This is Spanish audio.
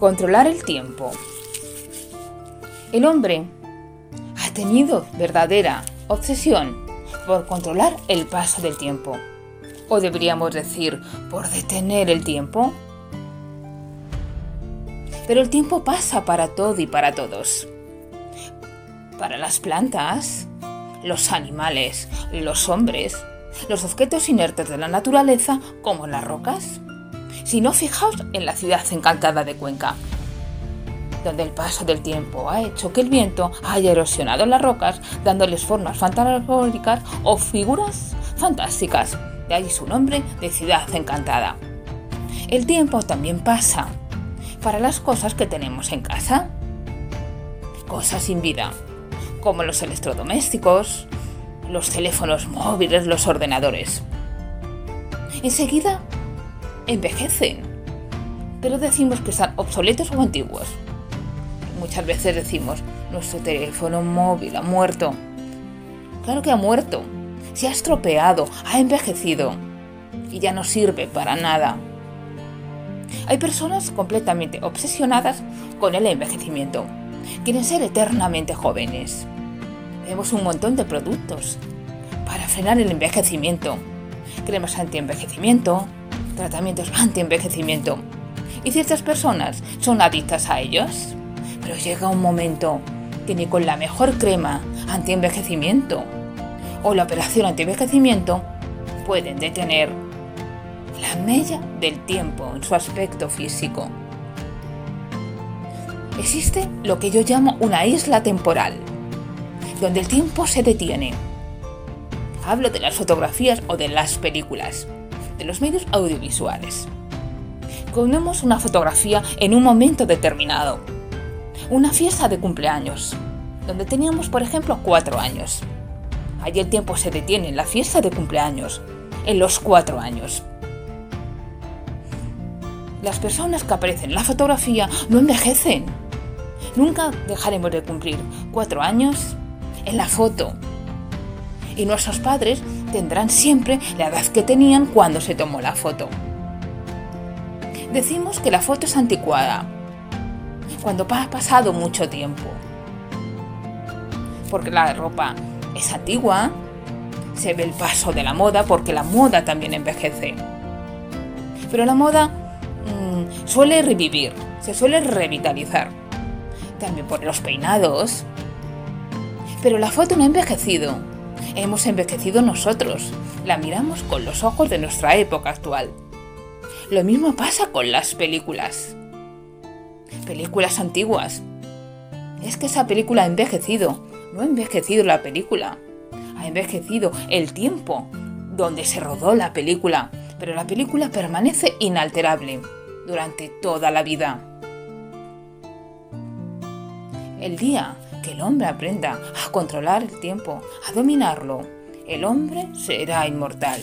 Controlar el tiempo. El hombre ha tenido verdadera obsesión por controlar el paso del tiempo. O deberíamos decir, por detener el tiempo. Pero el tiempo pasa para todo y para todos. Para las plantas, los animales, los hombres, los objetos inertes de la naturaleza como las rocas. Si no, fijaos en la ciudad encantada de Cuenca, donde el paso del tiempo ha hecho que el viento haya erosionado las rocas, dándoles formas fantásticas o figuras fantásticas. De ahí su nombre de ciudad encantada. El tiempo también pasa para las cosas que tenemos en casa. Cosas sin vida, como los electrodomésticos, los teléfonos móviles, los ordenadores. Enseguida envejecen, pero decimos que están obsoletos o antiguos. Muchas veces decimos, nuestro teléfono móvil ha muerto. Claro que ha muerto, se ha estropeado, ha envejecido y ya no sirve para nada. Hay personas completamente obsesionadas con el envejecimiento. Quieren ser eternamente jóvenes. Vemos un montón de productos para frenar el envejecimiento. Cremas anti-envejecimiento, tratamientos anti-envejecimiento. Y ciertas personas son adictas a ellos. Pero llega un momento que ni con la mejor crema anti-envejecimiento o la operación anti-envejecimiento pueden detener la mella del tiempo en su aspecto físico. Existe lo que yo llamo una isla temporal, donde el tiempo se detiene. Hablo de las fotografías o de las películas de los medios audiovisuales. Ponemos una fotografía en un momento determinado. Una fiesta de cumpleaños, donde teníamos, por ejemplo, cuatro años. Allí el tiempo se detiene en la fiesta de cumpleaños, en los cuatro años. Las personas que aparecen en la fotografía no envejecen. Nunca dejaremos de cumplir cuatro años en la foto. Y nuestros padres tendrán siempre la edad que tenían cuando se tomó la foto. Decimos que la foto es anticuada, cuando ha pasado mucho tiempo. Porque la ropa es antigua, se ve el paso de la moda, porque la moda también envejece. Pero la moda mmm, suele revivir, se suele revitalizar. También por los peinados. Pero la foto no ha envejecido hemos envejecido nosotros, la miramos con los ojos de nuestra época actual. Lo mismo pasa con las películas. Películas antiguas. Es que esa película ha envejecido, no ha envejecido la película, ha envejecido el tiempo donde se rodó la película, pero la película permanece inalterable durante toda la vida. El día que el hombre aprenda a controlar el tiempo, a dominarlo, el hombre será inmortal.